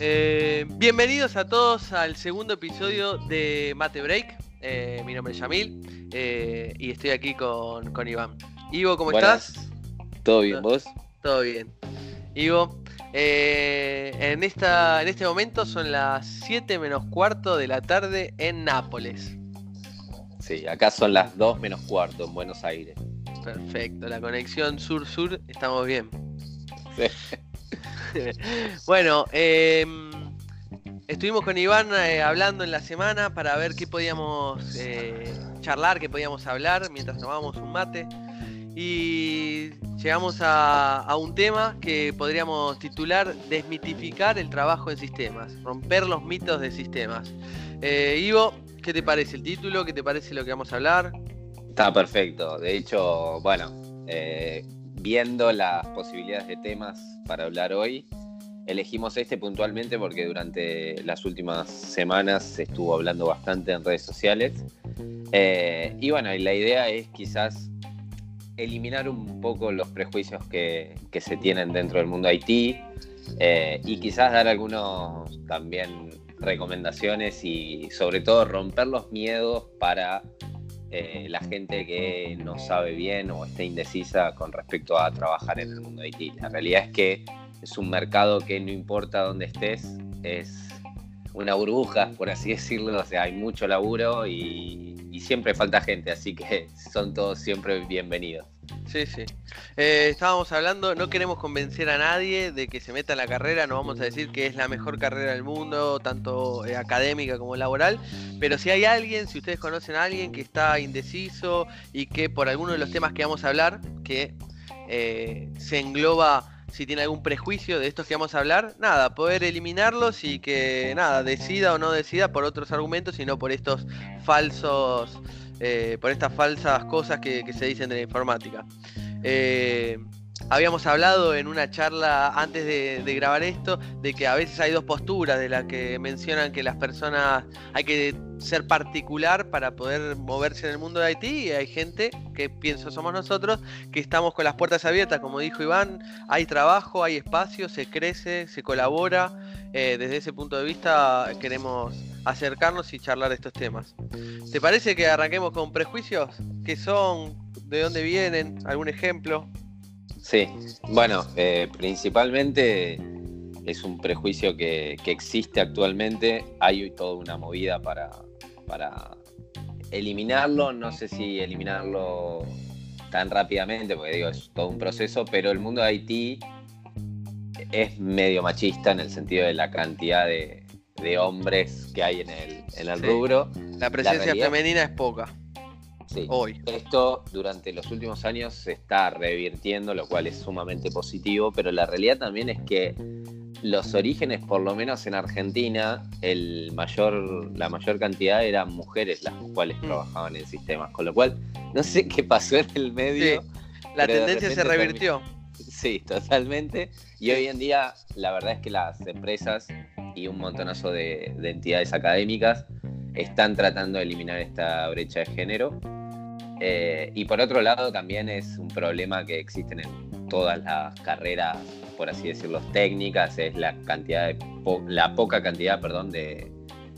Eh, bienvenidos a todos al segundo episodio de Mate Break. Eh, mi nombre es Yamil eh, y estoy aquí con, con Iván. Ivo, ¿cómo Buenas. estás? ¿Todo bien vos? Todo bien. Ivo, en, esta, en este momento son las 7 menos cuarto de la tarde en Nápoles. Sí, acá son las 2 menos cuarto en Buenos Aires. Perfecto, la conexión sur-sur, estamos bien. Sí. bueno, eh, estuvimos con Iván eh, hablando en la semana para ver qué podíamos eh, charlar, qué podíamos hablar mientras tomábamos un mate. Y llegamos a, a un tema que podríamos titular Desmitificar el trabajo en sistemas, romper los mitos de sistemas. Eh, Ivo, ¿qué te parece el título? ¿Qué te parece lo que vamos a hablar? Está perfecto. De hecho, bueno, eh, viendo las posibilidades de temas para hablar hoy, elegimos este puntualmente porque durante las últimas semanas se estuvo hablando bastante en redes sociales. Eh, y bueno, y la idea es quizás eliminar un poco los prejuicios que, se tienen dentro del mundo IT eh, y quizás dar algunos también recomendaciones y sobre todo romper los miedos para eh, la gente que no sabe bien o está indecisa con respecto a trabajar en el mundo IT. La realidad es que es un mercado que no importa dónde estés, es una burbuja, por así decirlo, o sea, hay mucho laburo y siempre falta gente, así que son todos siempre bienvenidos. Sí, sí. Eh, estábamos hablando, no queremos convencer a nadie de que se meta en la carrera, no vamos a decir que es la mejor carrera del mundo, tanto eh, académica como laboral, pero si hay alguien, si ustedes conocen a alguien que está indeciso y que por alguno de los temas que vamos a hablar, que eh, se engloba si tiene algún prejuicio de estos que vamos a hablar, nada, poder eliminarlos y que nada, decida o no decida por otros argumentos y no por estos falsos, eh, por estas falsas cosas que, se dicen de la informática. Eh, habíamos hablado en una charla antes de, grabar esto de que a veces hay dos posturas de las que mencionan que las personas hay que ser particular para poder moverse en el mundo de IT y hay gente que pienso somos nosotros que estamos con las puertas abiertas como dijo Iván hay trabajo hay espacio se crece se colabora eh, desde ese punto de vista queremos acercarnos y charlar estos temas ¿te parece que arranquemos con prejuicios? ¿qué son? ¿de dónde vienen? ¿algún ejemplo? Sí, bueno, eh, principalmente es un prejuicio que, que, existe actualmente. Hay toda una movida para, para eliminarlo. No sé si eliminarlo tan rápidamente, porque digo, es todo un proceso, pero el mundo de Haití es medio machista en el sentido de la cantidad de, de hombres que hay en el, en el sí. rubro. La presencia la realidad, femenina es poca. Sí. Hoy. Esto durante los últimos años se está revirtiendo, lo cual es sumamente positivo, pero la realidad también es que los orígenes, por lo menos en Argentina, el mayor, la mayor cantidad eran mujeres las cuales mm. trabajaban en sistemas, con lo cual no sé qué pasó en el medio. Sí. La tendencia se revirtió. Sí, totalmente. Y hoy en día la verdad es que las empresas y un montonazo de, de entidades académicas están tratando de eliminar esta brecha de género. Eh, y por otro lado también es un problema que existen en todas las carreras, por así decirlo, técnicas, es la cantidad la poca cantidad, perdón, de,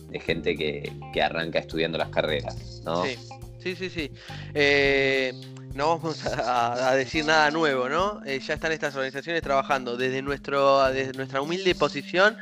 de gente que, que, arranca estudiando las carreras. Sí, sí, sí. sí. Eh, no vamos a, decir nada nuevo, ¿no? Eh, ya están estas organizaciones trabajando desde, nuestro, desde nuestra humilde posición.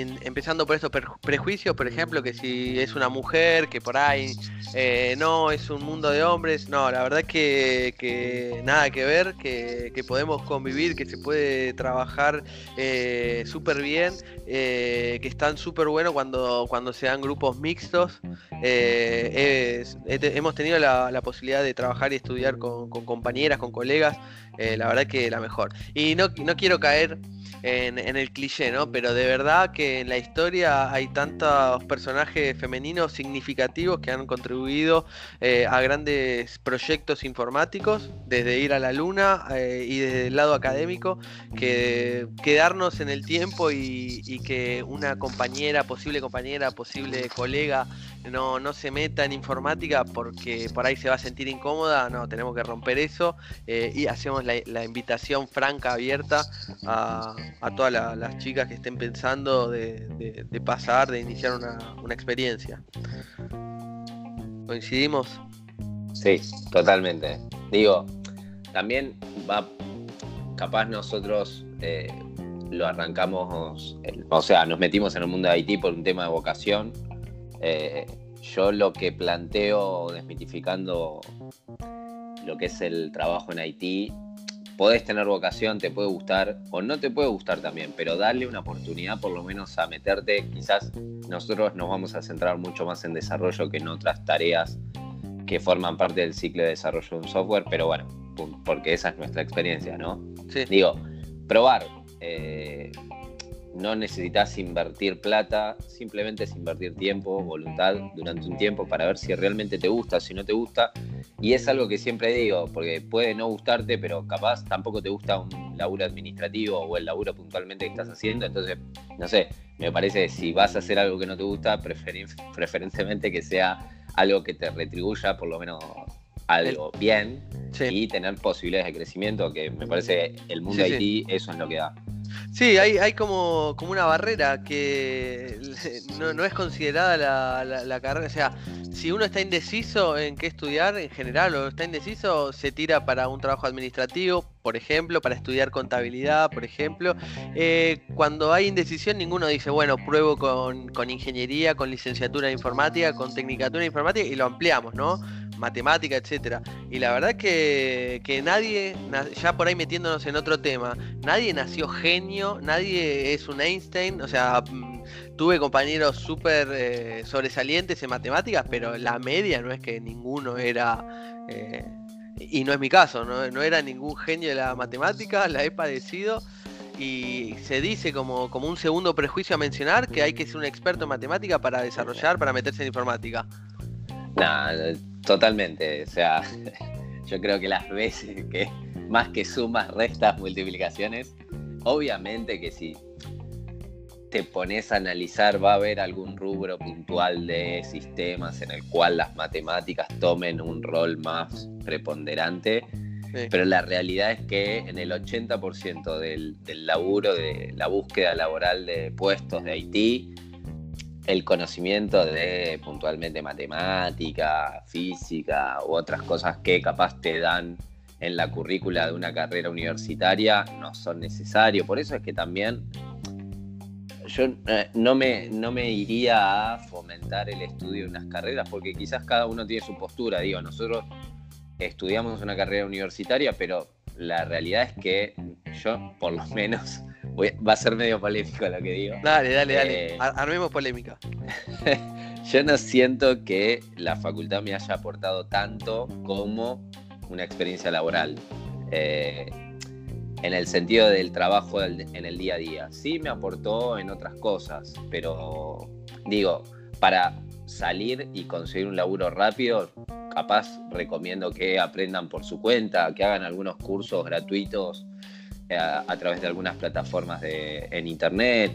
Empezando por estos prejuicios, por ejemplo, que si es una mujer, que por ahí eh, no es un mundo de hombres, no, la verdad que, que nada que ver, que, que, podemos convivir, que se puede trabajar eh, súper bien, eh, que están súper buenos cuando, cuando se dan grupos mixtos. Hemos tenido la, la, posibilidad de trabajar y estudiar con, con compañeras, con colegas, la verdad que la mejor. Y no, no quiero caer en, en, el cliché, ¿no? Pero de verdad que en la historia hay tantos personajes femeninos significativos que han contribuido eh, a grandes proyectos informáticos, desde ir a la luna eh, y desde el lado académico, que quedarnos en el tiempo y, y, que una compañera, posible compañera, posible colega no, no se meta en informática porque por ahí se va a sentir incómoda, no, tenemos que romper eso eh, y hacemos la, invitación franca, abierta a, todas las chicas que estén pensando de, pasar, de iniciar una, una experiencia. ¿Coincidimos? Sí, totalmente. Digo, también va, capaz nosotros eh, lo arrancamos, o sea, nos metimos en el mundo de Haití por un tema de vocación. Eh, yo lo que planteo, desmitificando lo que es el trabajo en Haití, podés tener vocación, te puede gustar o no te puede gustar también, pero darle una oportunidad por lo menos a meterte. Quizás nosotros nos vamos a centrar mucho más en desarrollo que en otras tareas que forman parte del ciclo de desarrollo de un software, pero bueno, porque esa es nuestra experiencia, ¿no? Sí. Digo, probar. Eh, no necesitas invertir plata, simplemente es invertir tiempo, voluntad durante un tiempo para ver si realmente te gusta, si no te gusta. Y es algo que siempre digo, porque puede no gustarte, pero capaz tampoco te gusta un laburo administrativo o el laburo puntualmente que estás haciendo. Entonces, no sé, me parece que si vas a hacer algo que no te gusta, preferentemente que sea algo que te retribuya por lo menos algo bien y tener posibilidades de crecimiento, que me parece el mundo de IT eso es lo que da. Sí, hay, hay como, como una barrera que no, es considerada la, la, carrera. O sea, si uno está indeciso en qué estudiar en general o está indeciso, se tira para un trabajo administrativo, por ejemplo, para estudiar contabilidad, por ejemplo. Eh, cuando hay indecisión, ninguno dice, bueno, pruebo con, con ingeniería, con licenciatura en informática, con tecnicatura en informática y lo ampliamos, ¿no? Matemática, etcétera. Y la verdad que, que nadie, ya por ahí metiéndonos en otro tema, nadie nació genio, nadie es un Einstein, o sea, mm, tuve compañeros súper eh, sobresalientes en matemáticas, pero la media no es que ninguno era... Eh, y no es mi caso, no, era ningún genio de la matemática, la he padecido y se dice como, como un segundo prejuicio a mencionar que hay que ser un experto en matemática para desarrollar, para meterse en informática. No, totalmente. O sea, yo creo que las veces que más que sumas, restas, multiplicaciones, obviamente que si te pones a analizar va a haber algún rubro puntual de sistemas en el cual las matemáticas tomen un rol más preponderante. Pero la realidad es que en el 80% del, del laburo, de la búsqueda laboral de puestos de Haití, el conocimiento de puntualmente matemática, física u otras cosas que capaz te dan en la currícula de una carrera universitaria no son necesarios. Por eso es que también yo eh, no, me, no me iría a fomentar el estudio de unas carreras porque quizás cada uno tiene su postura. Digo, nosotros estudiamos una carrera universitaria, pero la realidad es que yo, por lo menos, va a ser medio polémico lo que digo. Dale, dale, dale. Eh, armemos polémica. yo no siento que la facultad me haya aportado tanto como una experiencia laboral. Eh, en el sentido del trabajo en el día a día. Sí me aportó en otras cosas, pero digo, para salir y conseguir un laburo rápido, capaz recomiendo que aprendan por su cuenta, que hagan algunos cursos gratuitos a, través de algunas plataformas de, en internet.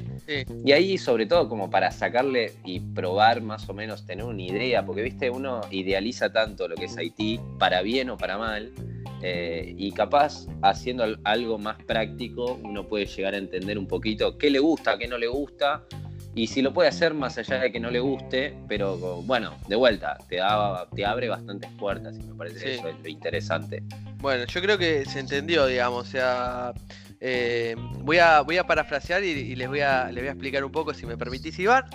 Y ahí sobre todo como para sacarle y probar más o menos, tener una idea, porque viste, uno idealiza tanto lo que es Haití, para bien o para mal, eh, y capaz haciendo algo más práctico uno puede llegar a entender un poquito qué le gusta, qué no le gusta, y si lo puede hacer más allá de que no le guste, pero bueno, de vuelta, te, te abre bastantes puertas y me parece eso es lo interesante. Bueno, yo creo que se entendió, digamos, o sea, eh, voy, a, voy a parafrasear y, les, voy a, les voy a explicar un poco, si me permitís, Iván.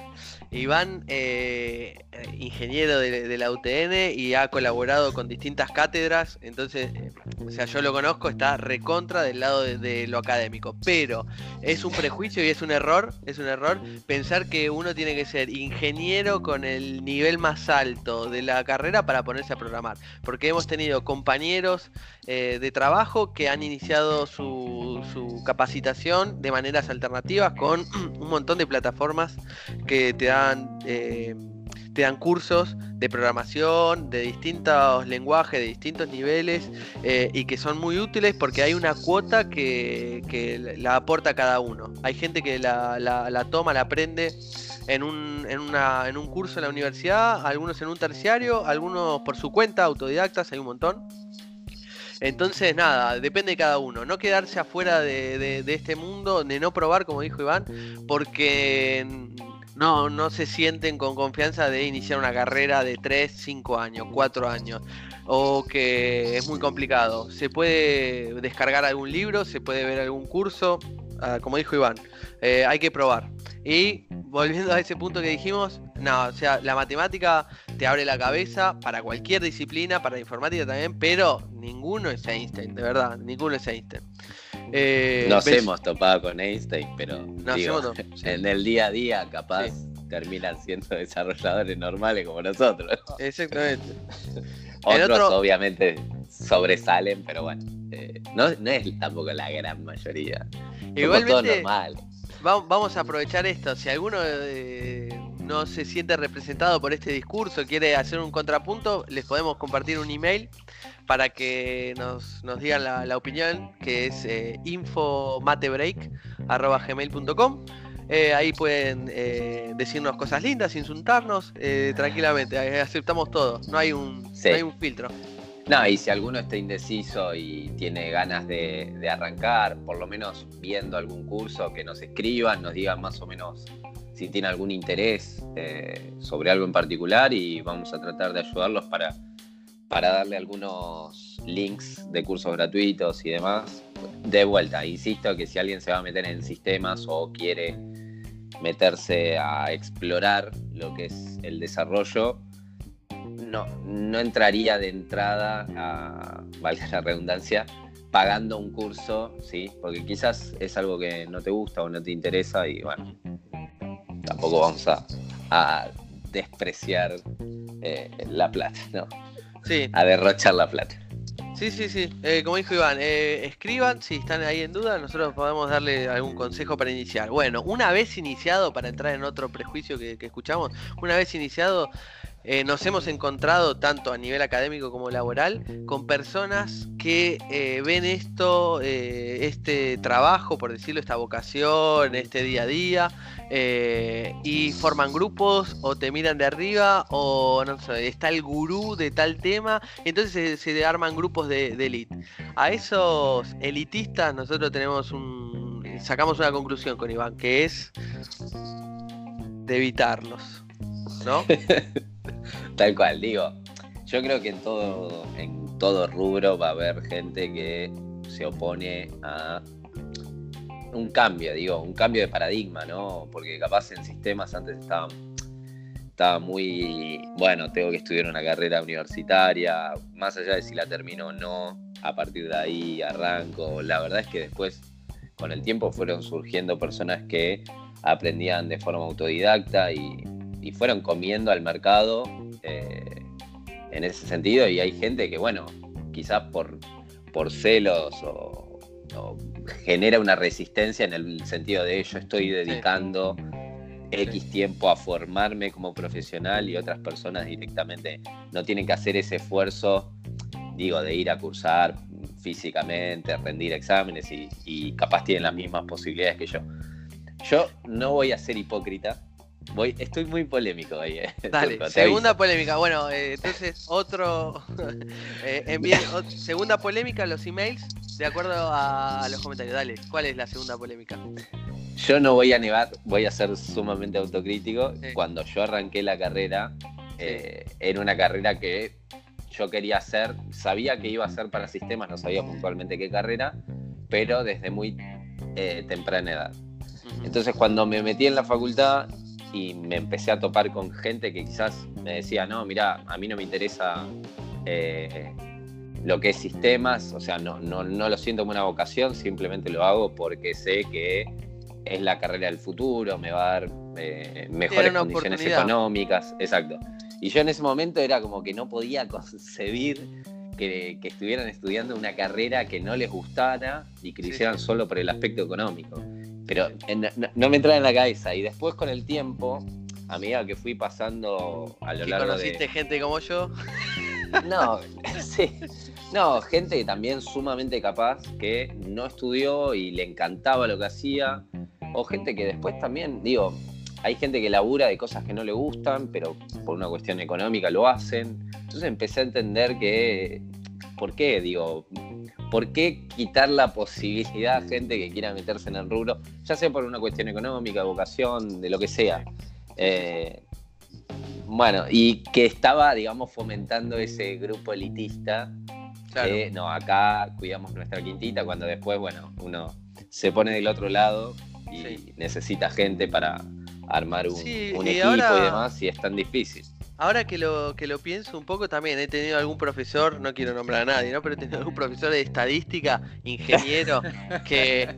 Iván, eh, ingeniero de, la UTN y ha colaborado con distintas cátedras, entonces, o sea, yo lo conozco, está recontra del lado de, lo académico, pero es un prejuicio y es un error, es un error pensar que uno tiene que ser ingeniero con el nivel más alto de la carrera para ponerse a programar, porque hemos tenido compañeros eh, de trabajo que han iniciado su, su capacitación de maneras alternativas con un montón de plataformas que te dan... Eh, te dan cursos de programación, de distintos lenguajes, de distintos niveles, eh, y que son muy útiles porque hay una cuota que, la aporta cada uno. Hay gente que la, la toma, la aprende en un, en, una, en un curso en la universidad, algunos en un terciario, algunos por su cuenta, autodidactas, hay un montón. Entonces, nada, depende de cada uno. No quedarse afuera de, este mundo, de no probar, como dijo Iván, porque no, no se sienten con confianza de iniciar una carrera de 3, 5 años, 4 años, o que es muy complicado. Se puede descargar algún libro, se puede ver algún curso, ah, como dijo Iván, eh, hay que probar. Y volviendo a ese punto que dijimos, no, o sea, la matemática te abre la cabeza para cualquier disciplina, para la informática también, pero ninguno es Einstein, de verdad, ninguno es Einstein. Eh, Nos hemos topado con Einstein, pero en el día a día capaz terminan siendo desarrolladores normales como nosotros. Exactamente. Otros obviamente sobresalen, pero bueno, eh, no, es tampoco la gran mayoría. Igualmente, normal vamos a aprovechar esto. Si alguno eh, no se siente representado por este discurso, quiere hacer un contrapunto, les podemos compartir un email para que nos, digan la, opinión, que es eh, infomatebreak.gmail.com. Eh, ahí pueden eh, decirnos cosas lindas, insultarnos tranquilamente. Aceptamos todo. No hay un, no hay un filtro. No, y si alguno está indeciso y tiene ganas de, arrancar, por lo menos viendo algún curso, que nos escriban, nos digan más o menos si tiene algún interés eh, sobre algo en particular y vamos a tratar de ayudarlos para, para darle algunos links de cursos gratuitos y demás. De vuelta, insisto que si alguien se va a meter en sistemas o quiere meterse a explorar lo que es el desarrollo, no, no entraría de entrada, a, valga la redundancia, pagando un curso, ¿sí? Porque quizás es algo que no te gusta o no te interesa y bueno, tampoco vamos a, despreciar eh, la plata, ¿no? Sí. A derrochar la plata. Sí, sí, sí. Eh, como dijo Iván, eh, escriban si están ahí en duda, nosotros podemos darle algún consejo para iniciar. Bueno, una vez iniciado, para entrar en otro prejuicio que escuchamos, una vez iniciado, eh, nos hemos encontrado tanto a nivel académico como laboral con personas que eh, ven esto, eh, este trabajo, por decirlo, esta vocación, este día a día, y forman grupos o te miran de arriba o no sé, está el gurú de tal tema, entonces se, arman grupos de, de elite. A esos elitistas nosotros tenemos un, sacamos una conclusión con Iván, que es de evitarlos, ¿no? Tal cual, digo, yo creo que en todo, en todo rubro va a haber gente que se opone a un cambio, digo, un cambio de paradigma, ¿no? Porque capaz en sistemas antes estaba, estaba muy, bueno, tengo que estudiar una carrera universitaria, más allá de si la termino o no, a partir de ahí arranco. La verdad es que después, con el tiempo, fueron surgiendo personas que aprendían de forma autodidacta y, y fueron comiendo al mercado eh, en ese sentido y hay gente que, bueno, quizás por, por celos o, genera una resistencia en el sentido de yo estoy dedicando X tiempo a formarme como profesional y otras personas directamente no tienen que hacer ese esfuerzo, digo, de ir a cursar físicamente, rendir exámenes y, y capaz tienen las mismas posibilidades que yo. Yo no voy a ser hipócrita Voy, estoy muy polémico ahí. Eh. Dale, segunda polémica. Bueno, eh, entonces otro. eh, segunda polémica, los emails, de acuerdo a, los comentarios. Dale, ¿cuál es la segunda polémica? Yo no voy a negar, voy a ser sumamente autocrítico. Cuando yo arranqué la carrera, eh, era una carrera que yo quería hacer, sabía que iba a ser para sistemas, no sabía puntualmente qué carrera, pero desde muy temprana edad. Entonces cuando me metí en la facultad y me empecé a topar con gente que quizás me decía, no, mira, a mí no me interesa eh, lo que es sistemas, o sea, no, no, no lo siento como una vocación, simplemente lo hago porque sé que es la carrera del futuro, me va a dar eh, mejores condiciones económicas, exacto. Y yo en ese momento era como que no podía concebir que, estuvieran estudiando una carrera que no les gustara y que lo hicieran solo por el aspecto económico. Pero no, me entraba en la cabeza. Y después con el tiempo, a medida que fui pasando a lo ¿Que largo conociste gente como yo? No, sí. No, gente también sumamente capaz que no estudió y le encantaba lo que hacía. O gente que después también, digo, hay gente que labura de cosas que no le gustan, pero por una cuestión económica lo hacen. Entonces empecé a entender que, ¿por qué? Digo, ¿por qué quitar la posibilidad a gente que quiera meterse en el rubro, ya sea por una cuestión económica, vocación, de lo que sea? Eh, bueno, y que estaba, digamos, fomentando ese grupo elitista. Que, no, acá cuidamos nuestra quintita, cuando después, bueno, uno se pone del otro lado y necesita gente para armar un, equipo y demás, y es tan difícil. Ahora que lo, que lo pienso un poco también, he tenido algún profesor, no quiero nombrar a nadie, ¿no? Pero he tenido algún profesor de estadística, ingeniero, que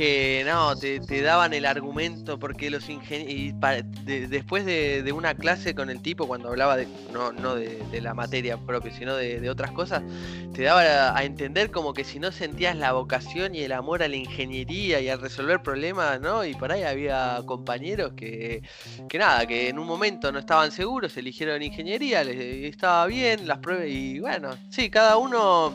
que no, te, daban el argumento porque los ingenieros. después de, una clase con el tipo, cuando hablaba de, no, no de, la materia propia, sino de, otras cosas, te daba a, entender como que si no sentías la vocación y el amor a la ingeniería y a resolver problemas, ¿no? Y por ahí había compañeros que, que nada, que en un momento no estaban seguros, eligieron ingeniería, les estaba bien, las pruebas, y bueno, sí, cada uno.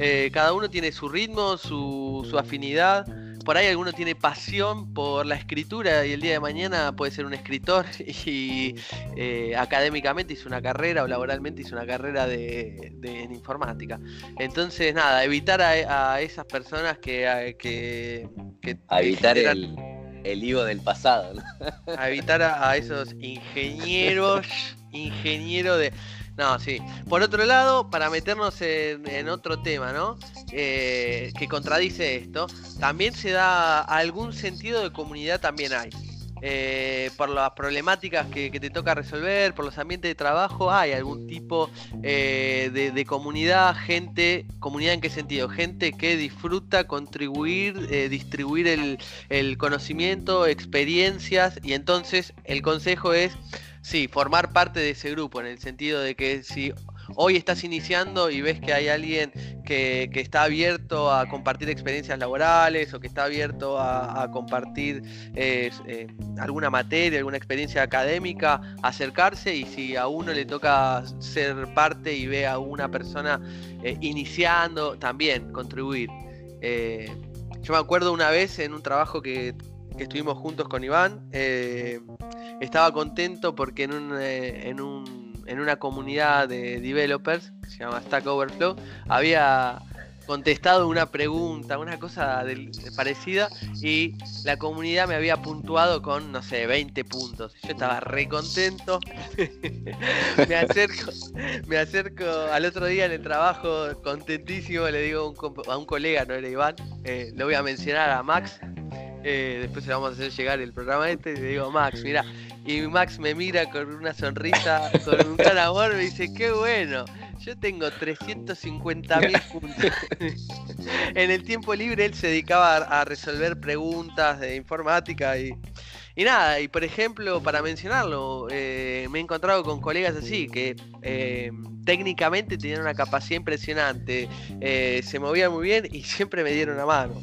Eh, cada uno tiene su ritmo, su afinidad por ahí alguno tiene pasión por la escritura y el día de mañana puede ser un escritor y eh, académicamente hizo una carrera o laboralmente hizo una carrera de, en informática. Entonces, nada, evitar a, esas personas que... que, a evitar el, el higo del pasado. A evitar a, esos ingenieros, ingenieros de... No, sí. Por otro lado, para meternos en, otro tema, ¿no? Eh, que contradice esto, también se da algún sentido de comunidad también hay. Eh, por las problemáticas que, te toca resolver, por los ambientes de trabajo, hay algún tipo eh, de, comunidad, gente, comunidad en qué sentido, gente que disfruta contribuir, distribuir el, el conocimiento, experiencias, y entonces el consejo es Sí, formar parte de ese grupo, en el sentido de que si hoy estás iniciando y ves que hay alguien que, está abierto a compartir experiencias laborales o que está abierto a, compartir eh, alguna materia, alguna experiencia académica, acercarse y si a uno le toca ser parte y ve a una persona eh, iniciando, también contribuir. Eh, yo me acuerdo una vez en un trabajo que, estuvimos juntos con Iván, estaba contento porque en, un, eh, en, un, en una comunidad de developers que se llama Stack Overflow había contestado una pregunta, una cosa parecida y la comunidad me había puntuado con, no sé, 20 puntos. Yo estaba re contento. me, acerco, me acerco al otro día en el trabajo contentísimo, le digo a un, colega, no era Iván, eh, lo voy a mencionar a Max. Eh, después le vamos a hacer llegar el programa este y le digo, Max, mira, y Max me mira con una sonrisa, con un gran amor, me dice, qué bueno. Yo tengo 350 mil puntos. en el tiempo libre él se dedicaba a, resolver preguntas de informática y, y, nada, y por ejemplo, para mencionarlo, eh, me he encontrado con colegas así que eh, técnicamente tenían una capacidad impresionante, eh, se movían muy bien y siempre me dieron una mano.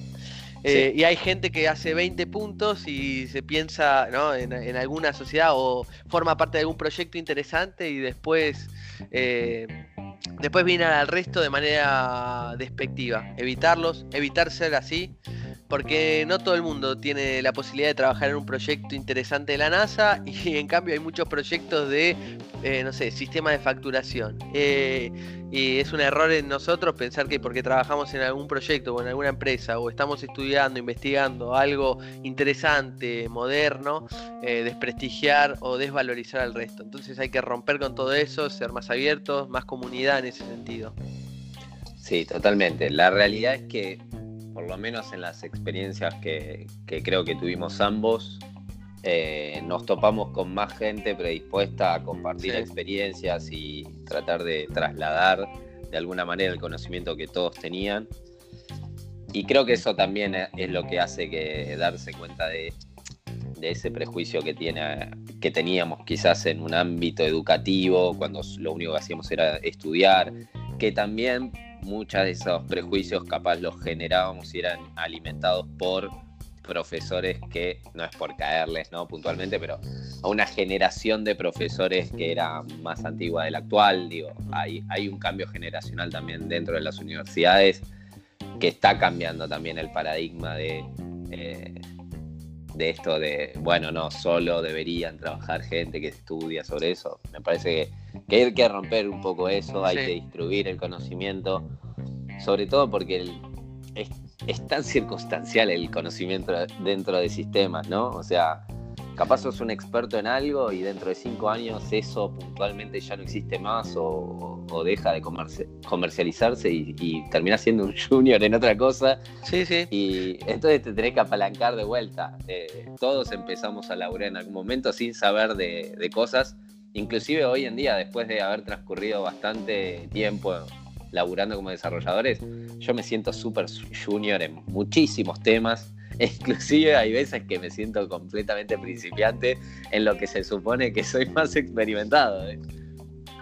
Eh, y hay gente que hace 20 puntos y se piensa en, alguna sociedad o forma parte de algún proyecto interesante y después, eh, después viene al resto de manera despectiva. Evitarlos, evitar ser así porque no todo el mundo tiene la posibilidad de trabajar en un proyecto interesante de la NASA y en cambio hay muchos proyectos de, eh, no sé, sistema de facturación. Eh, y es un error en nosotros pensar que porque trabajamos en algún proyecto o en alguna empresa o estamos estudiando, investigando algo interesante, moderno, eh, desprestigiar o desvalorizar al resto. Entonces hay que romper con todo eso, ser más abiertos, más comunidad en ese sentido. Sí, totalmente. La realidad es que por lo menos en las experiencias que, creo que tuvimos ambos, eh, nos topamos con más gente predispuesta a compartir experiencias y tratar de trasladar de alguna manera el conocimiento que todos tenían. Y creo que eso también es lo que hace que darse cuenta de, ese prejuicio que, tiene, que teníamos quizás en un ámbito educativo, cuando lo único que hacíamos era estudiar, que también muchos de esos prejuicios capaz los generábamos y eran alimentados por profesores que, no es por caerles, ¿no? Puntualmente, pero a una generación de profesores que era más antigua de la actual. Digo, hay, hay un cambio generacional también dentro de las universidades que está cambiando también el paradigma de, eh, de esto de, bueno, no, solo deberían trabajar gente que estudia sobre eso. Me parece que, hay que romper un poco eso, hay que distribuir el conocimiento, sobre todo porque es, es, tan circunstancial el conocimiento dentro de sistemas, ¿no? O sea, capaz sos un experto en algo y dentro de cinco años eso puntualmente ya no existe más o, deja de comercializarse y, y terminás siendo un junior en otra cosa. Sí, sí. Y entonces te tenés que apalancar de vuelta. Eh, todos empezamos a laburar en algún momento sin saber de, de cosas. Inclusive hoy en día, después de haber transcurrido bastante tiempo laburando como desarrolladores, yo me siento súper junior en muchísimos temas Inclusive hay veces que me siento completamente principiante en lo que se supone que soy más experimentado. ¿eh?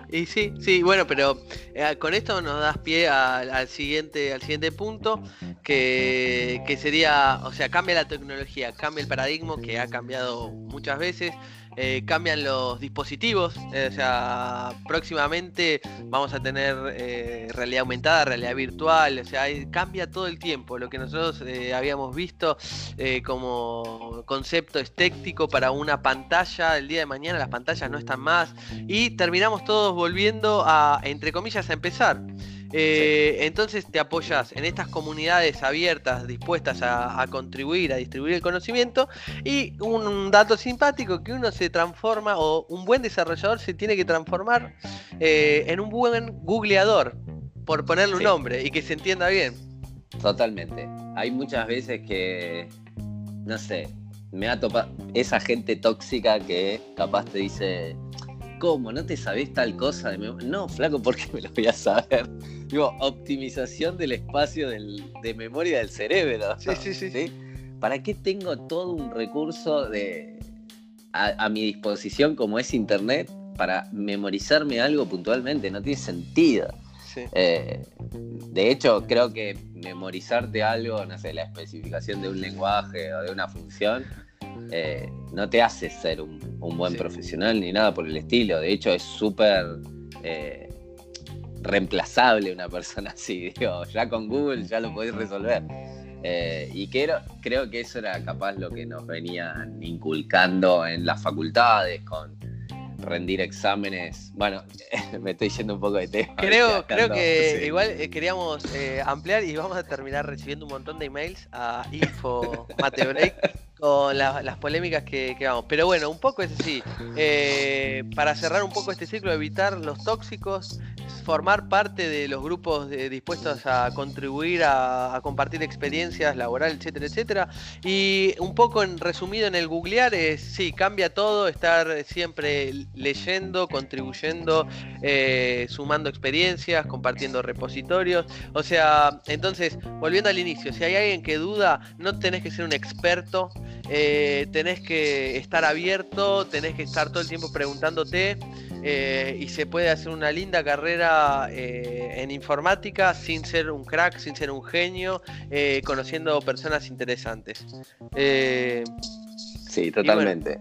Y sí, sí, bueno, pero eh, con esto nos das pie al, siguiente, al siguiente punto, que, que, sería, o sea, cambia la tecnología, cambia el paradigma que ha cambiado muchas veces. Eh, cambian los dispositivos, eh, o sea, próximamente vamos a tener eh, realidad aumentada, realidad virtual, o sea, cambia todo el tiempo. Lo que nosotros habíamos visto como concepto estético para una pantalla, el día de mañana las pantallas no están más y terminamos todos volviendo a, entre comillas, a empezar. Eh, entonces te apoyas en estas comunidades abiertas, dispuestas a, contribuir, a distribuir el conocimiento. Y un, dato simpático, que uno se transforma, o un buen desarrollador se tiene que transformar eh, en un buen googleador, por ponerle un nombre, y que se entienda bien. Totalmente. Hay muchas veces que, no sé, me ha topado esa gente tóxica que capaz te dice, ¿cómo? ¿No te sabés tal cosa? No, flaco, ¿por qué me lo voy a saber? Digo, optimización del espacio de memoria del cerebro. Sí, sí, sí, ¿Para qué tengo todo un recurso de, a, mi disposición como es Internet para memorizarme algo puntualmente? No tiene sentido. Eh, de hecho, creo que memorizarte algo, no sé, la especificación de un lenguaje o de una función, eh, no te hace ser un, buen profesional ni nada por el estilo. De hecho, es súper eh, reemplazable una persona así. Digo, ya con Google ya lo podéis resolver. Eh, y creo, creo que eso era capaz lo que nos venían inculcando en las facultades con rendir exámenes. Bueno, me estoy yendo un poco de tema. Creo, creo que igual eh, queríamos eh, ampliar y vamos a terminar recibiendo un montón de emails a info con las polémicas que, vamos. Pero bueno, un poco es así. para cerrar un poco este ciclo, evitar los tóxicos, formar parte de los grupos dispuestos a contribuir, a, compartir experiencias laborales, etcétera, etcétera. Y un poco en resumido en el googlear es, sí, cambia todo, estar siempre leyendo, contribuyendo, eh, sumando experiencias, compartiendo repositorios. O sea, entonces, volviendo al inicio, si hay alguien que duda, no tenés que ser un experto, eh, tenés que estar abierto, tenés que estar todo el tiempo preguntándote. Eh, y se puede hacer una linda carrera eh, en informática sin ser un crack, sin ser un genio, eh, conociendo personas interesantes. sí, totalmente.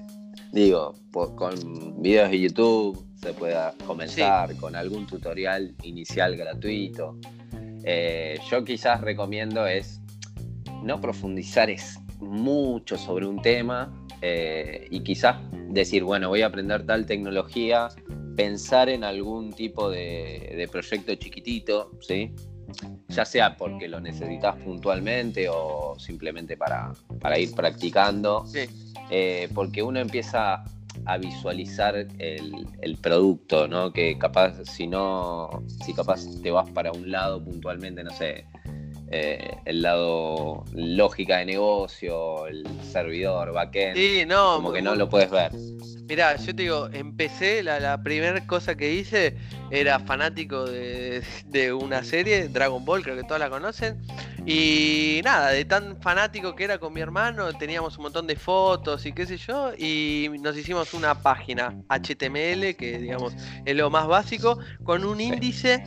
Digo, con videos de YouTube se puede comenzar con algún tutorial inicial gratuito. yo quizás recomiendo es no profundizar es mucho sobre un tema, eh, y quizás decir, bueno, voy a aprender tal tecnología, pensar en algún tipo de, proyecto chiquitito, ¿sí? ya sea porque lo necesitas puntualmente o simplemente para, ir practicando, eh, porque uno empieza a visualizar el, producto, ¿no? Que capaz, si no, si capaz te vas para un lado puntualmente, no sé, eh, el lado lógica de negocio, el servidor, backend. Sí, no, como que no lo puedes ver. Mirá, yo te digo, empecé, la, primera cosa que hice era fanático de, una serie, Dragon Ball, creo que todos la conocen. Y nada, de tan fanático que era con mi hermano, teníamos un montón de fotos y qué sé yo, y nos hicimos una página HTML, que digamos es lo más básico, con un índice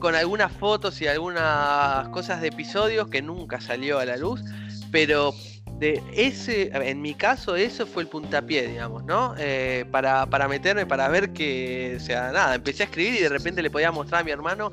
con algunas fotos y algunas cosas de episodios que nunca salió a la luz, pero de ese, en mi caso, eso fue el puntapié, digamos, ¿no? Eh, para, para meterme, para ver que, o sea, nada, empecé a escribir y de repente le podía mostrar a mi hermano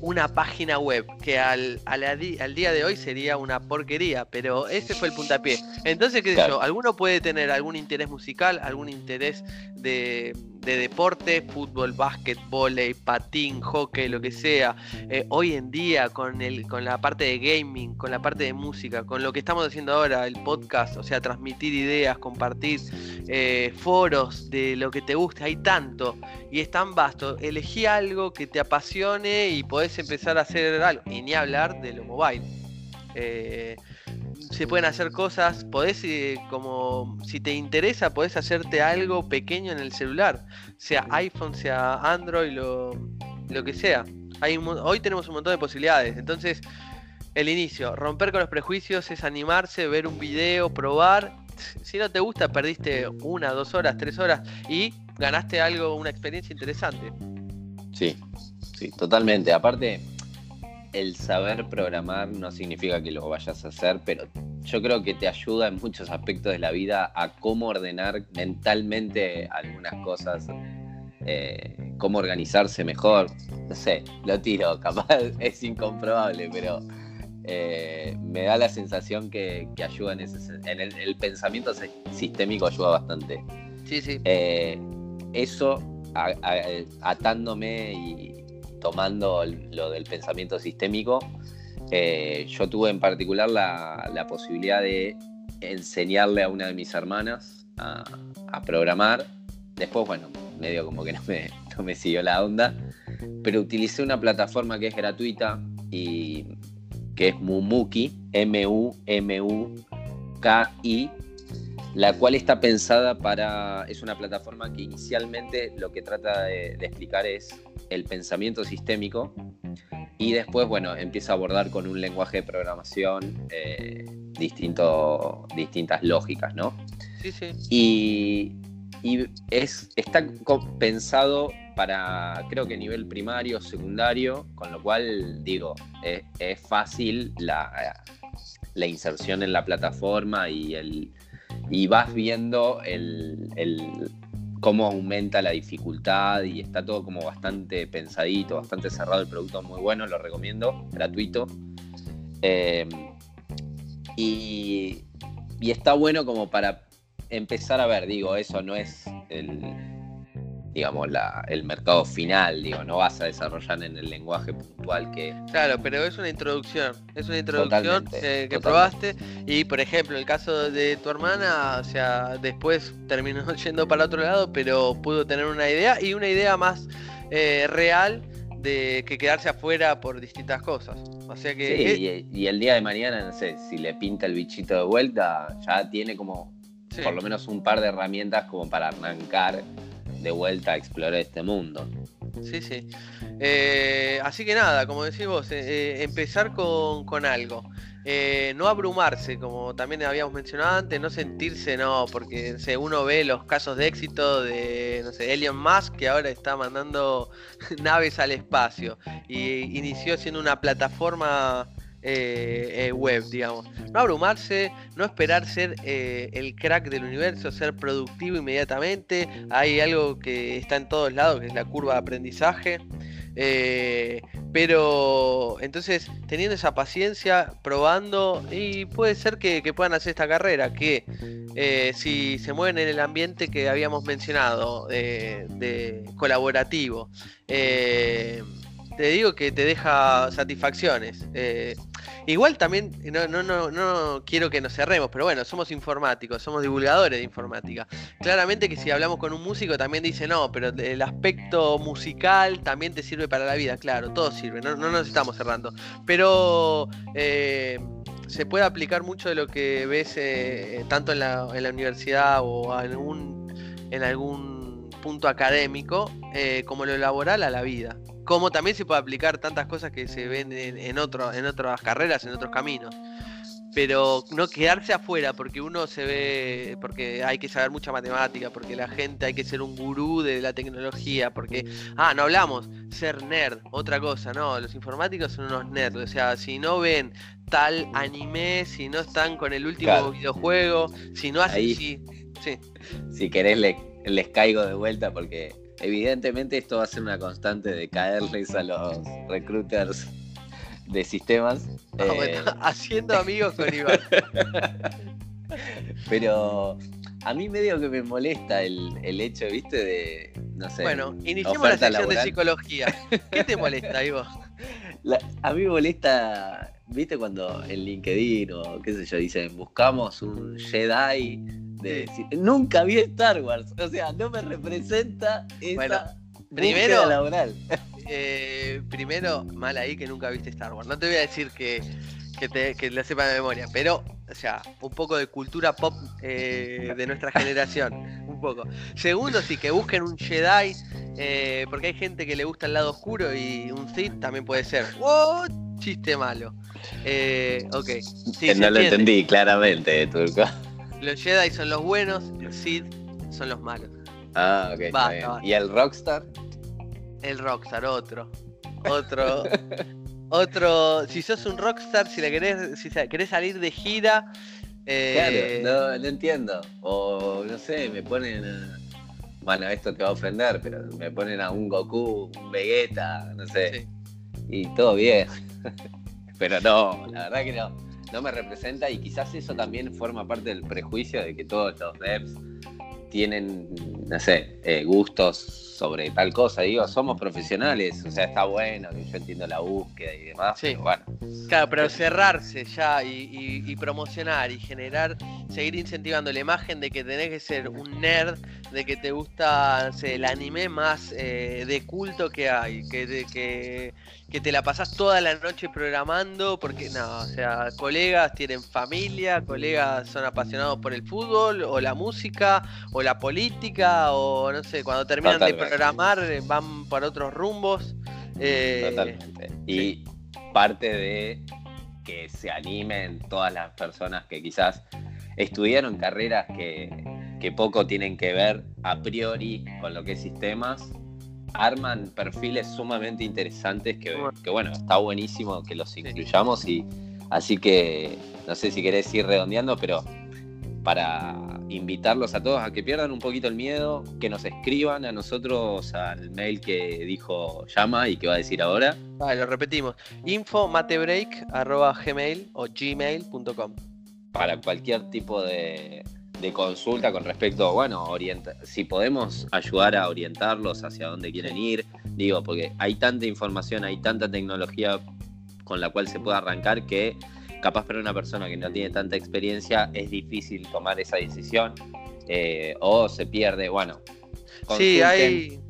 una página web que al, al, día de hoy sería una porquería, pero ese fue el puntapié. Entonces, qué sé yo, alguno puede tener algún interés musical, algún interés de, de deporte, fútbol, básquet, volei, patín, hockey, lo que sea. Eh, hoy en día con, el, con la parte de gaming, con la parte de música, con lo que estamos haciendo ahora, el podcast, o sea, transmitir ideas, compartir eh, foros de lo que te guste, hay tanto y es tan vasto. Elegí algo que te apasione y podés empezar a hacer algo. Y ni hablar de lo mobile. Eh, se pueden hacer cosas, podés, eh, como si te interesa, podés hacerte algo pequeño en el celular, sea iPhone, sea Android, lo, lo que sea. Hoy tenemos un montón de posibilidades, entonces el inicio, romper con los prejuicios es animarse, ver un video, probar. Si no te gusta, perdiste una, dos horas, tres horas y ganaste algo, una experiencia interesante. Sí, sí, totalmente. Aparte, el saber programar no significa que lo vayas a hacer, pero yo creo que te ayuda en muchos aspectos de la vida a cómo ordenar mentalmente algunas cosas, eh, cómo organizarse mejor. No sé, lo tiro, capaz es incomprobable, pero eh, me da la sensación que, ayuda en, ese, en el, pensamiento sistémico ayuda bastante. Sí, sí. Eh, eso atándome y, tomando lo del pensamiento sistémico, eh, yo tuve en particular la, posibilidad de enseñarle a una de mis hermanas a, programar. Después, bueno, medio como que no me, no me siguió la onda, pero utilicé una plataforma que es gratuita y que es Mumuki, M-U-M-U-K-I, la cual está pensada para, es una plataforma que inicialmente lo que trata de, explicar es el pensamiento sistémico y después, bueno, empieza a abordar con un lenguaje de programación eh, distinto, distintas lógicas, ¿no? Sí, sí. Y, es, está pensado para, creo que nivel primario, secundario, con lo cual, digo, es, fácil la, la inserción en la plataforma y el y vas viendo el, cómo aumenta la dificultad y está todo como bastante pensadito, bastante cerrado, el producto muy bueno, lo recomiendo, gratuito. Eh, y, y, está bueno como para empezar a ver, digo, eso no es el, digamos, la, el mercado final, digo, no vas a desarrollar en el lenguaje puntual que... Claro, pero es una introducción, es una introducción eh, que probaste. Y, por ejemplo, el caso de tu hermana, o sea, después terminó yendo para otro lado, pero pudo tener una idea y una idea más eh, real de que quedarse afuera por distintas cosas. O sea que... Sí, y, el día de mañana, no sé, si le pinta el bichito de vuelta, ya tiene como... Por lo menos un par de herramientas como para arrancar de vuelta a explorar este mundo. Sí, sí. Eh, así que nada, como decís vos, eh, eh, empezar con, algo. no abrumarse, como también habíamos mencionado antes, no sentirse, no, porque uno ve los casos de éxito de, no sé, Elon Musk, que ahora está mandando naves al espacio, y inició siendo una plataforma eh, eh, web, digamos. No abrumarse, no esperar ser eh, el crack del universo, ser productivo inmediatamente. Hay algo que está en todos lados, que es la curva de aprendizaje. pero entonces, teniendo esa paciencia, probando, y puede ser que, puedan hacer esta carrera, que si se mueven en el ambiente que habíamos mencionado, de colaborativo, te digo que te deja satisfacciones. Eh, igual también, no, no, no, no quiero que nos cerremos, pero bueno, somos informáticos, somos divulgadores de informática. Claramente que si hablamos con un músico también dice, no, pero el aspecto musical también te sirve para la vida, claro, todo sirve, no, no nos estamos cerrando. Pero eh, se puede aplicar mucho de lo que ves eh, tanto en la, en la, universidad o algún, en algún punto académico como lo laboral a la vida como también se puede aplicar tantas cosas que se ven en, otro, en otras carreras, en otros caminos. pero no quedarse afuera porque uno se ve, porque hay que saber mucha matemática, porque la gente hay que ser un gurú de la tecnología, porque, ah, no hablamos, ser nerd, otra cosa, no, los informáticos son unos nerds, o sea, si no ven tal anime, si no están con el último videojuego, si no hacen, sí, si querés les caigo de vuelta porque evidentemente esto va a ser una constante de caerles a los recruiters de sistemas. Ah, eh, haciendo amigos con Iván. Pero a mí medio que me molesta el, hecho, viste, de, no sé. Bueno, iniciemos la sección de psicología. ¿Qué te molesta, Ivo? a mí me molesta, viste, cuando en LinkedIn o qué sé yo, dicen, buscamos un Jedi nunca vi Star Wars, o sea, no me representa esa bueno, primero laboral. Eh, primero, mal ahí que nunca viste Star Wars. No te voy a decir que, que, te, que la sepa de memoria, pero, o sea, un poco de cultura pop eh, de nuestra generación, un poco. Segundo, sí, que busquen un Jedi, eh, porque hay gente que le gusta el lado oscuro y un Sith también puede ser. ¡Oh! Chiste malo. ok. no lo entendí claramente, Turco. Los Jedi son los buenos, los Sith son los malos. Ah, ok. ¿Y el Rockstar? El Rockstar, otro. Otro. otro. Si sos un Rockstar, si, le querés, si querés salir de gira. Eh... Claro, no, no entiendo. O no sé, me ponen. Bueno, esto te va a ofender, pero me ponen a un Goku, un Vegeta, no sé. Y todo bien. pero no, la verdad que no no me representa y quizás eso también forma parte del prejuicio de que todos los devs tienen, no sé, eh, gustos sobre tal cosa. Digo, somos profesionales, o sea, está bueno, yo entiendo la búsqueda y demás, sí. bueno. Claro, pero cerrarse ya y, promocionar y generar, seguir incentivando la imagen de que tenés que ser un nerd, de que te gusta el anime más eh, de culto que hay, que, que, que te la pasás toda la noche programando, porque no, o sea, colegas tienen familia, colegas son apasionados por el fútbol, o la música, o la política, o no sé, cuando terminan de programar eh, van para otros rumbos. Eh, Totalmente. Y parte de que se animen todas las personas que quizás estudiaron carreras que, que poco tienen que ver a priori con lo que es sistemas arman perfiles sumamente interesantes que, bueno, está buenísimo que los incluyamos y así que no sé si querés ir redondeando, pero para invitarlos a todos a que pierdan un poquito el miedo, que nos escriban a nosotros al mail que dijo Llama y que va a decir ahora. Lo repetimos. info gmail o gmail.com. Para cualquier tipo de, de consulta con respecto, bueno, orienta si podemos ayudar a orientarlos hacia dónde quieren ir, digo, porque hay tanta información, hay tanta tecnología con la cual se puede arrancar que capaz para una persona que no tiene tanta experiencia es difícil tomar esa decisión eh, o se pierde, bueno. Sí, hay,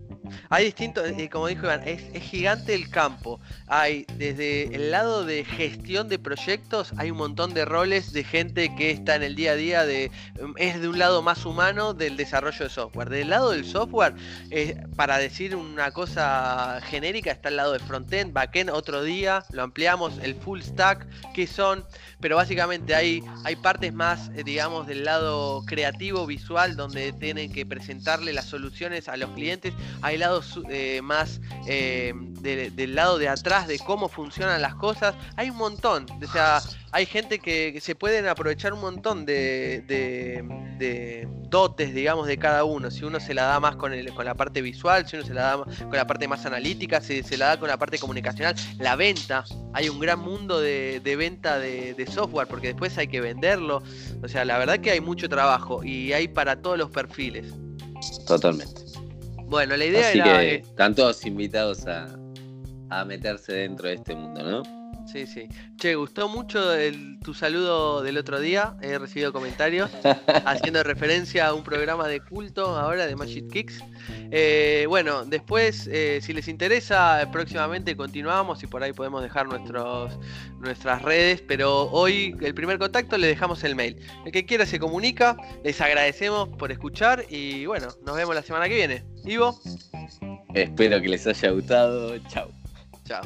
hay distintos, eh, como dijo Iván, es, gigante el campo. Hay desde el lado de gestión de proyectos, hay un montón de roles de gente que está en el día a día de mm, es de un lado más humano del desarrollo de software. Del lado del software, eh, para decir una cosa genérica, está el lado de frontend, backend, otro día lo ampliamos, el full stack, que son, pero básicamente hay, hay partes más, eh, digamos, del lado creativo, visual, donde tienen que presentarle las soluciones a los clientes. Hay lado eh, más eh, del lado de atrás de cómo funcionan las cosas. Hay un montón, o sea, hay gente que, se pueden aprovechar un montón de, dotes, digamos, de cada uno. Si uno se la da más con, el, con la parte visual, si uno se la da con la parte más analítica, si se la da con la parte comunicacional, la venta. Hay un gran mundo de, venta de, de software porque después hay que venderlo. O sea, la verdad que hay mucho trabajo y hay para todos los perfiles. Totalmente. Bueno, la idea Así que están todos invitados a, a meterse dentro de este mundo, ¿no? Sí, sí. Che, gustó mucho tu saludo del otro día. He recibido comentarios haciendo referencia a un programa de culto ahora de Magic Kicks. Eh, bueno, después, eh, si les interesa, próximamente continuamos y por ahí podemos dejar nuestros, nuestras redes. Pero hoy, el primer contacto, le dejamos el mail. El que quiera se comunica. Les agradecemos por escuchar y bueno, nos vemos la semana que viene. Ivo. Espero que les haya gustado. Chao. Chao.